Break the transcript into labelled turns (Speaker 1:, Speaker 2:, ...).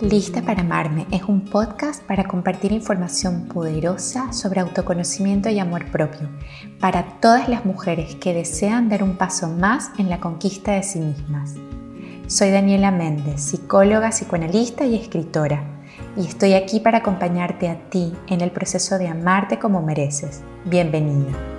Speaker 1: Lista para amarme es un podcast para compartir información poderosa sobre autoconocimiento y amor propio para todas las mujeres que desean dar un paso más en la conquista de sí mismas. Soy Daniela Méndez, psicóloga, psicoanalista y escritora, y estoy aquí para acompañarte a ti en el proceso de amarte como mereces. Bienvenida.